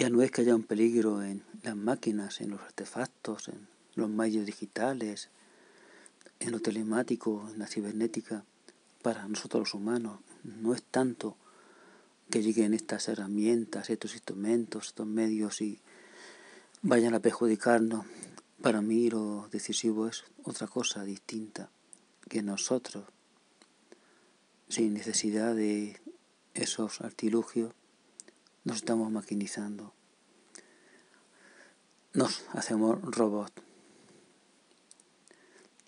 ya no es que haya un peligro en las máquinas, en los artefactos, en los medios digitales, en lo telemático, en la cibernética, para nosotros los humanos. No es tanto que lleguen estas herramientas, estos instrumentos, estos medios y vayan a perjudicarnos. Para mí lo decisivo es otra cosa distinta, que nosotros, sin necesidad de esos artilugios, nos estamos maquinizando. Nos hacemos robots.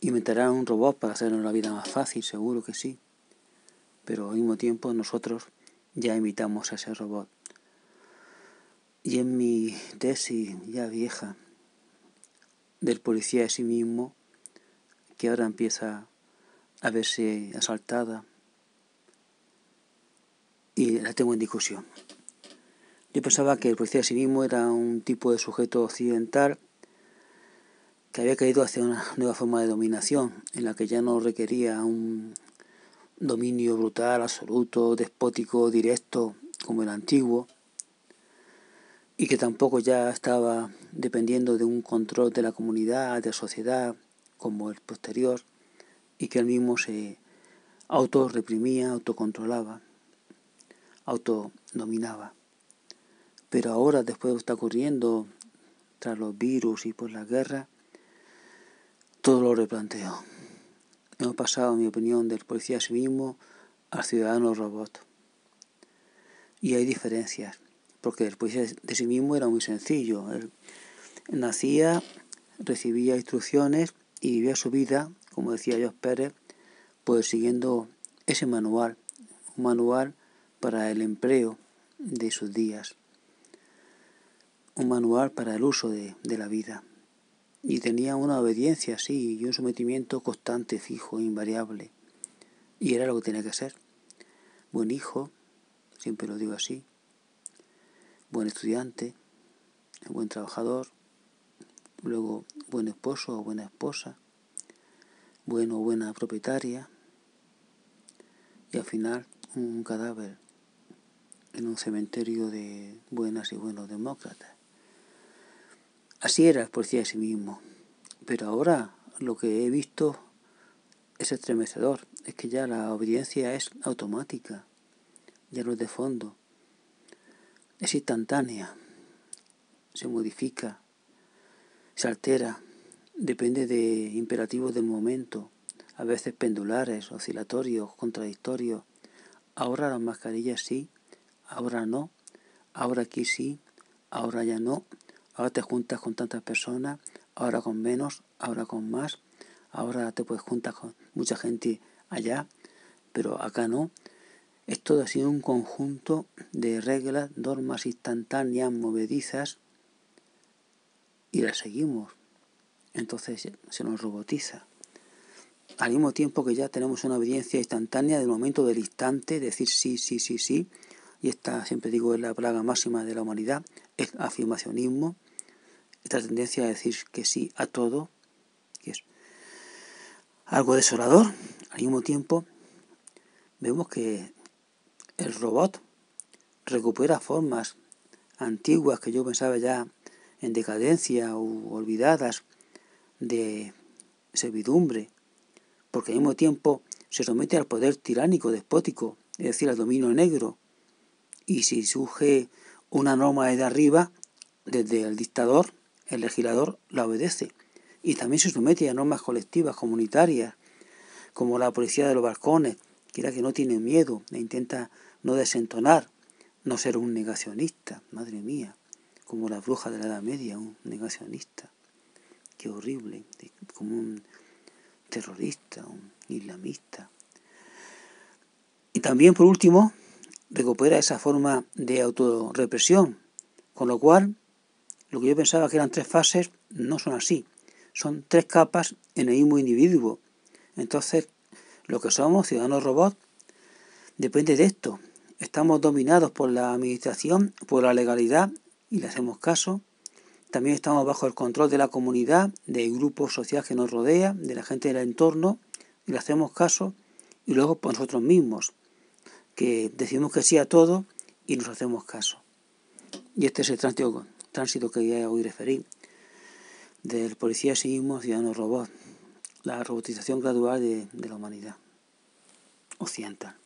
Inventarán un robot para hacernos la vida más fácil, seguro que sí. Pero al mismo tiempo nosotros ya imitamos a ese robot. Y en mi tesis ya vieja del policía de sí mismo, que ahora empieza a verse asaltada, y la tengo en discusión. Yo pensaba que el policía mismo era un tipo de sujeto occidental que había caído hacia una nueva forma de dominación, en la que ya no requería un dominio brutal, absoluto, despótico, directo, como el antiguo, y que tampoco ya estaba dependiendo de un control de la comunidad, de la sociedad, como el posterior, y que él mismo se autorreprimía, autocontrolaba, autodominaba. Pero ahora, después de lo que está ocurriendo, tras los virus y por la guerra, todo lo replanteo. Hemos pasado, en mi opinión, del policía a sí mismo al ciudadano robot. Y hay diferencias, porque el policía de sí mismo era muy sencillo. Él nacía, recibía instrucciones y vivía su vida, como decía Jos Pérez, pues siguiendo ese manual, un manual para el empleo de sus días un manual para el uso de, de la vida. Y tenía una obediencia, sí, y un sometimiento constante, fijo, invariable. Y era lo que tenía que ser. Buen hijo, siempre lo digo así. Buen estudiante, buen trabajador, luego buen esposo o buena esposa, bueno o buena propietaria, y al final un cadáver en un cementerio de buenas y buenos demócratas. Así era el policía de sí mismo. Pero ahora lo que he visto es estremecedor. Es que ya la obediencia es automática. Ya no es de fondo. Es instantánea. Se modifica. Se altera. Depende de imperativos del momento. A veces pendulares, oscilatorios, contradictorios. Ahora las mascarillas sí, ahora no. Ahora aquí sí, ahora ya no ahora te juntas con tantas personas, ahora con menos, ahora con más, ahora te puedes juntar con mucha gente allá, pero acá no. Es todo así un conjunto de reglas, normas instantáneas, movedizas, y las seguimos. Entonces se nos robotiza. Al mismo tiempo que ya tenemos una obediencia instantánea del momento del instante, decir sí, sí, sí, sí, y esta siempre digo es la plaga máxima de la humanidad, el afirmacionismo, esta tendencia a decir que sí a todo, que es algo desolador, al mismo tiempo vemos que el robot recupera formas antiguas que yo pensaba ya en decadencia o olvidadas de servidumbre, porque al mismo tiempo se somete al poder tiránico, despótico, es decir, al dominio negro, y si surge una norma de arriba, desde el dictador, el legislador la obedece y también se somete a normas colectivas, comunitarias, como la policía de los balcones, que era que no tiene miedo e intenta no desentonar, no ser un negacionista, madre mía, como la bruja de la Edad Media, un negacionista. Qué horrible, como un terrorista, un islamista. Y también, por último, recupera esa forma de autorrepresión, con lo cual lo que yo pensaba que eran tres fases no son así. Son tres capas en el mismo individuo. Entonces, lo que somos, ciudadanos robots, depende de esto. Estamos dominados por la administración, por la legalidad y le hacemos caso. También estamos bajo el control de la comunidad, del grupo social que nos rodea, de la gente del entorno y le hacemos caso. Y luego por nosotros mismos, que decimos que sí a todo y nos hacemos caso. Y este es el tránsito, tránsito que ya hoy referí, del policía sí mismo ciudadano robot, la robotización gradual de, de la humanidad occidental.